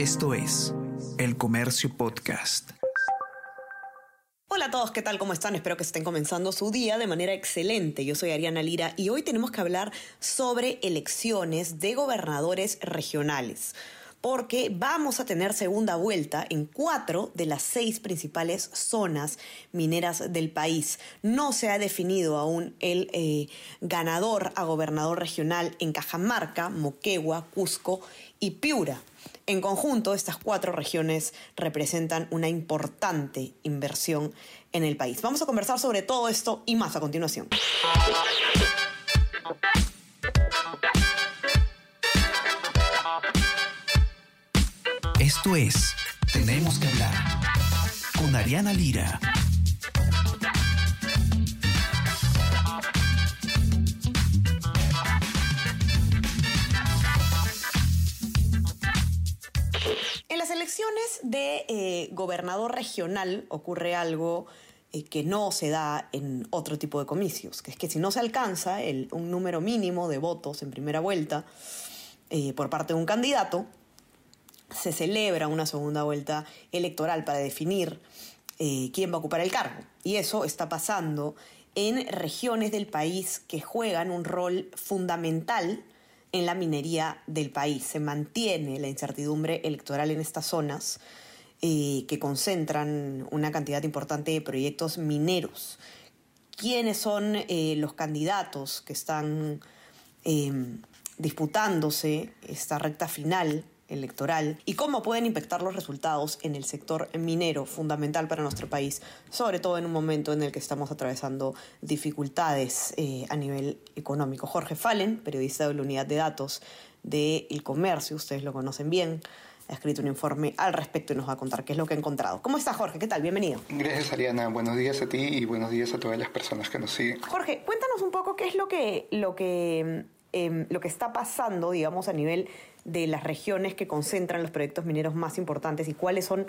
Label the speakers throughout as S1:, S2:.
S1: Esto es El Comercio Podcast.
S2: Hola a todos, ¿qué tal? ¿Cómo están? Espero que estén comenzando su día de manera excelente. Yo soy Ariana Lira y hoy tenemos que hablar sobre elecciones de gobernadores regionales porque vamos a tener segunda vuelta en cuatro de las seis principales zonas mineras del país. No se ha definido aún el eh, ganador a gobernador regional en Cajamarca, Moquegua, Cusco y Piura. En conjunto, estas cuatro regiones representan una importante inversión en el país. Vamos a conversar sobre todo esto y más a continuación.
S1: Esto es Tenemos que hablar con Ariana Lira.
S2: Elecciones de eh, gobernador regional ocurre algo eh, que no se da en otro tipo de comicios, que es que si no se alcanza un número mínimo de votos en primera vuelta eh, por parte de un candidato, se celebra una segunda vuelta electoral para definir quién va a ocupar el cargo. Y eso está pasando en regiones del país que juegan un rol fundamental en la minería del país. Se mantiene la incertidumbre electoral en estas zonas eh, que concentran una cantidad importante de proyectos mineros. ¿Quiénes son eh, los candidatos que están eh, disputándose esta recta final electoral y cómo pueden impactar los resultados en el sector minero fundamental para nuestro país, sobre todo en un momento en el que estamos atravesando dificultades eh, a nivel económico. Jorge Fallen, periodista de la unidad de datos del El Comercio, ustedes lo conocen bien, ha escrito un informe al respecto y nos va a contar qué es lo que ha encontrado. ¿Cómo está Jorge? ¿Qué tal? Bienvenido.
S3: Gracias Ariana, buenos días a ti y buenos días a todas las personas que nos siguen.
S2: Jorge, cuéntanos un poco qué es lo que, lo que, em, lo que está pasando, digamos, a nivel de las regiones que concentran los proyectos mineros más importantes y cuáles son,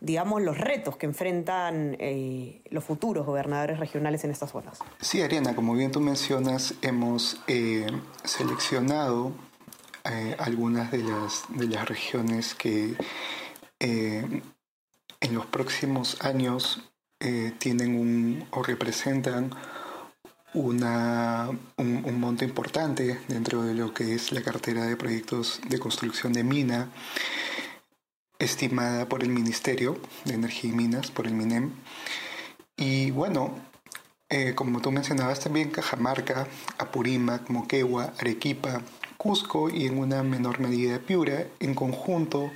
S2: digamos, los retos que enfrentan eh, los futuros gobernadores regionales en estas zonas.
S3: Sí, Ariana, como bien tú mencionas, hemos eh, seleccionado eh, algunas de las, de las regiones que en los próximos años tienen un o representan una, un, monto importante dentro de lo que es la cartera de proyectos de construcción de mina estimada por el Ministerio de Energía y Minas, por el MINEM. Y bueno, eh, como tú mencionabas también, Cajamarca, Apurímac, Moquegua, Arequipa, Cusco y en una menor medida Piura, en conjunto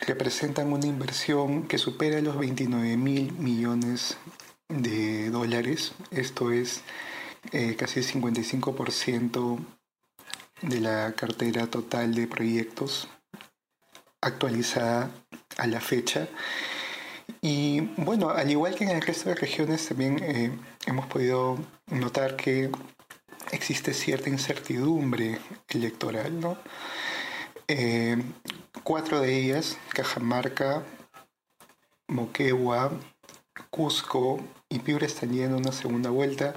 S3: representan una inversión que supera los 29 mil millones de dólares. Esto es eh, casi el 55% de la cartera total de proyectos actualizada a la fecha. Y bueno, al igual que en el resto de regiones, también eh, hemos podido notar que existe cierta incertidumbre electoral. Eh, cuatro de ellas, Cajamarca, Moquegua, Cusco y Piura están yendo una segunda vuelta.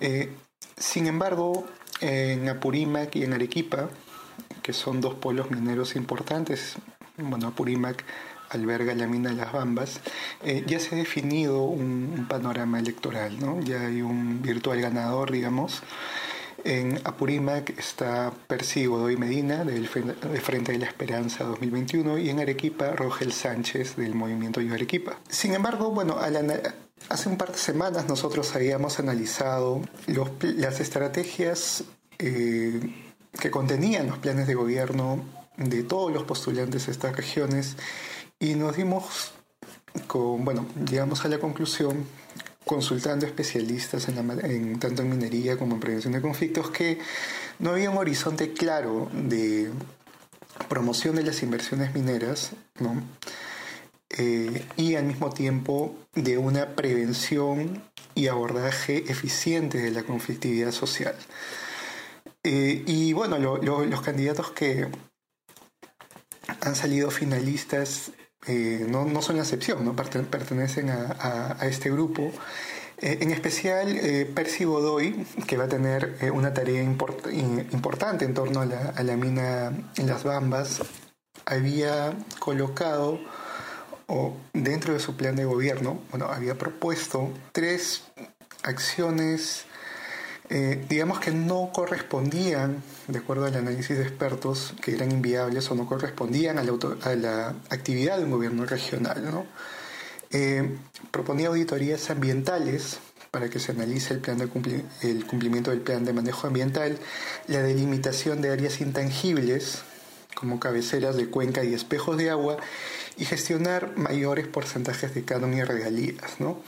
S3: Eh, sin embargo, en Apurímac y en Arequipa, que son dos polos mineros importantes, bueno, Apurímac alberga la mina de las Bambas, eh, ya se ha definido un, panorama electoral, ¿no? Ya hay un virtual ganador, digamos. En Apurímac está Percy Godoy Medina, del Frente de la Esperanza 2021, y en Arequipa, Rogel Sánchez, del Movimiento Yo Arequipa. Sin embargo, bueno, al, Hace un par de semanas nosotros habíamos analizado las estrategias eh, que contenían los planes de gobierno de todos los postulantes de estas regiones y nos dimos bueno, llegamos a la conclusión consultando especialistas en, tanto en minería como en prevención de conflictos que no había un horizonte claro de promoción de las inversiones mineras, ¿no? Eh, y al mismo tiempo de una prevención y abordaje eficiente de la conflictividad social. Eh, y bueno, los candidatos que han salido finalistas eh, no, son la excepción, ¿no? pertenecen a, este grupo. en especial, Percy Godoy, que va a tener una tarea importante en torno a la, a la mina en las Bambas, había colocado o dentro de su plan de gobierno, bueno, había propuesto tres acciones, eh, digamos que no correspondían, de acuerdo al análisis de expertos, que eran inviables o no correspondían a la, a la actividad de un gobierno regional. ¿no? Eh, proponía auditorías ambientales para que se analice el, plan de el cumplimiento del plan de manejo ambiental, la delimitación de áreas intangibles como cabeceras de cuenca y espejos de agua y gestionar mayores porcentajes de canon y regalías. ¿no?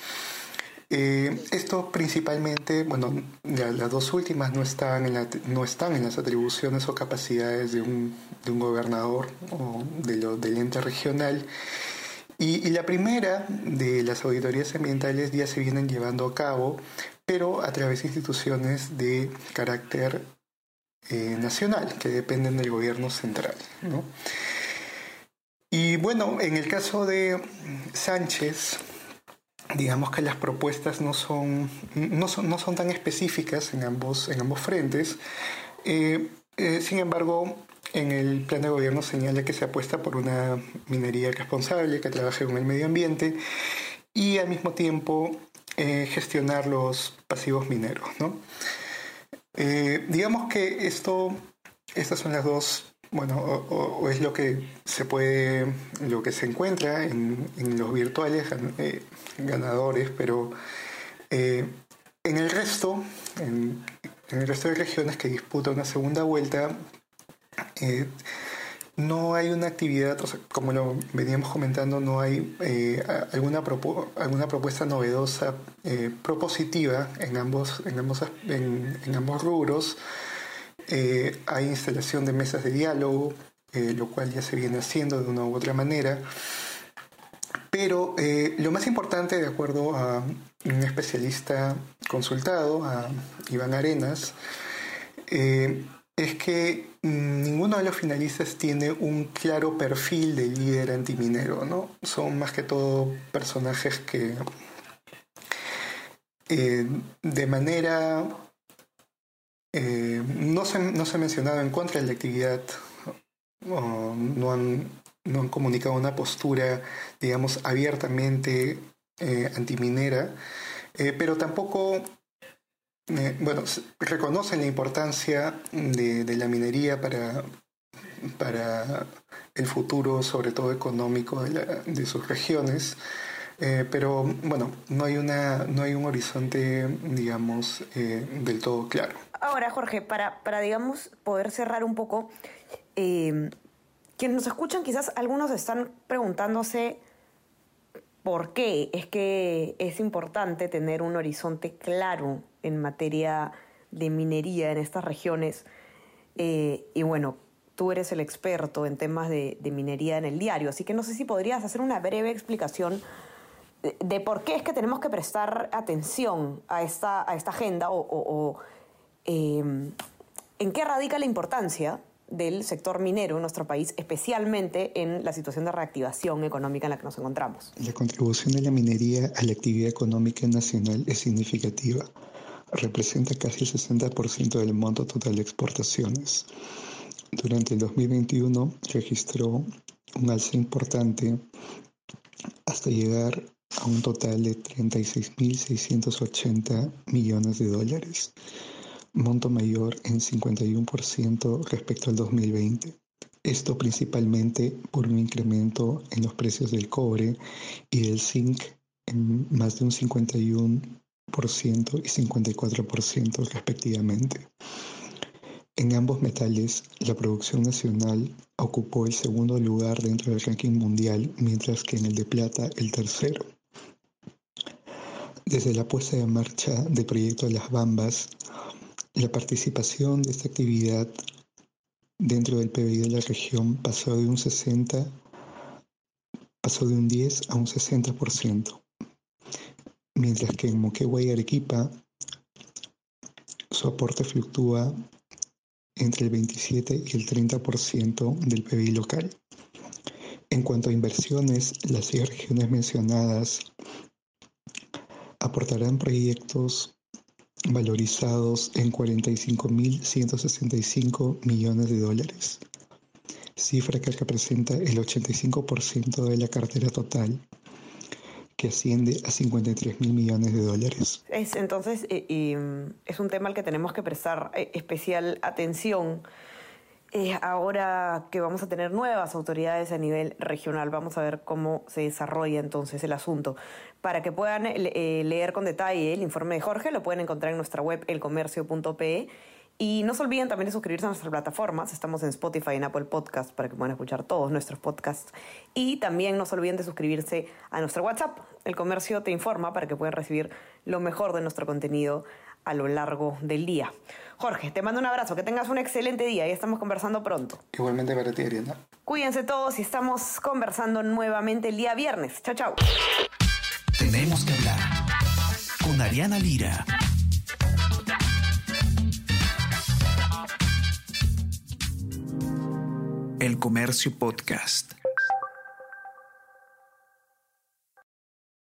S3: Eh, esto principalmente, bueno, las dos últimas no están, en las atribuciones o capacidades de un, de un gobernador o de lo, del ente regional. Y, la primera de las auditorías ambientales ya se vienen llevando a cabo, pero a través de instituciones de carácter eh, nacional, que dependen del gobierno central. ¿no? Y bueno, en el caso de Sánchez, digamos que las propuestas no son, no son, no son tan específicas en ambos, en ambos frentes. Eh, eh, sin embargo, en el plan de gobierno señala que se apuesta por una minería responsable que trabaje con el medio ambiente y al mismo tiempo eh, gestionar los pasivos mineros. ¿no? digamos que esto, estas son las dos bueno, o, es lo que se puede, lo que se encuentra en, los virtuales eh, ganadores, pero eh, en el resto, en, el resto de regiones que disputa una segunda vuelta, eh, no hay una actividad, como lo veníamos comentando, no hay alguna, alguna propuesta novedosa, propositiva en ambos, en ambos, en ambos rubros. Eh, hay instalación de mesas de diálogo, eh, lo cual ya se viene haciendo de una u otra manera. Pero eh, lo más importante, de acuerdo a un especialista consultado, a Iván Arenas, es que ninguno de los finalistas tiene un claro perfil de líder antiminero, ¿no? Son más que todo personajes que de manera eh, no, se, no se ha mencionado en contra de la actividad, no, han, no han comunicado una postura, digamos, abiertamente eh, antiminera, eh, pero tampoco, bueno, reconocen la importancia de, la minería para, para el futuro, sobre todo económico, de, sus regiones. pero bueno, no hay, una, no hay un horizonte, digamos, del todo claro.
S2: Ahora, Jorge, para, para digamos, poder cerrar un poco, eh, quienes nos escuchan, quizás algunos están preguntándose por qué es que es importante tener un horizonte claro en materia de minería en estas regiones. Eh, y bueno, tú eres el experto en temas de, minería en el diario, así que no sé si podrías hacer una breve explicación de, por qué es que tenemos que prestar atención a esta, a esta agenda o Em, ¿en qué radica la importancia del sector minero en nuestro país, especialmente en la situación de reactivación económica en la que nos encontramos?
S4: La contribución de la minería a la actividad económica nacional es significativa. Representa casi el 60% del monto total de exportaciones. Durante el 2021 registró un alza importante hasta llegar a un total de 36.680 millones de dólares monto mayor en 51% respecto al 2020. Esto principalmente por un incremento en los precios del cobre y del zinc en más de un 51% y 54% respectivamente. En ambos metales, la producción nacional ocupó el segundo lugar dentro del ranking mundial, mientras que en el de plata el tercero. Desde la puesta en marcha del proyecto las Bambas, la participación de esta actividad dentro del PBI de la región pasó de un 60 pasó de un 10 a un 60%, mientras que en Moquegua y Arequipa su aporte fluctúa entre el 27 y el 30% del PBI local. En cuanto a inversiones, las seis regiones mencionadas aportarán proyectos valorizados en 45.165 millones de dólares. cifra que representa el 85% de la cartera total que asciende a 53 mil millones de dólares.
S2: Es, entonces, y, es un tema al que tenemos que prestar eh, especial atención. Eh, ahora que vamos a tener nuevas autoridades a nivel regional, vamos a ver cómo se desarrolla entonces el asunto. Para que puedan eh, leer con detalle el informe de Jorge, lo pueden encontrar en nuestra web elcomercio.pe y no se olviden también de suscribirse a nuestras plataformas. Estamos en Spotify en Apple Podcasts para que puedan escuchar todos nuestros podcasts. Y también no se olviden de suscribirse a nuestro WhatsApp. El comercio te informa para que puedan recibir lo mejor de nuestro contenido a lo largo del día. Jorge, te mando un abrazo, que tengas un excelente día y estamos conversando pronto.
S3: Igualmente para ti, Ariana.
S2: Cuídense todos y estamos conversando nuevamente el día viernes. Chao, chao.
S1: Tenemos que hablar con Ariana Lira. El Comercio Podcast.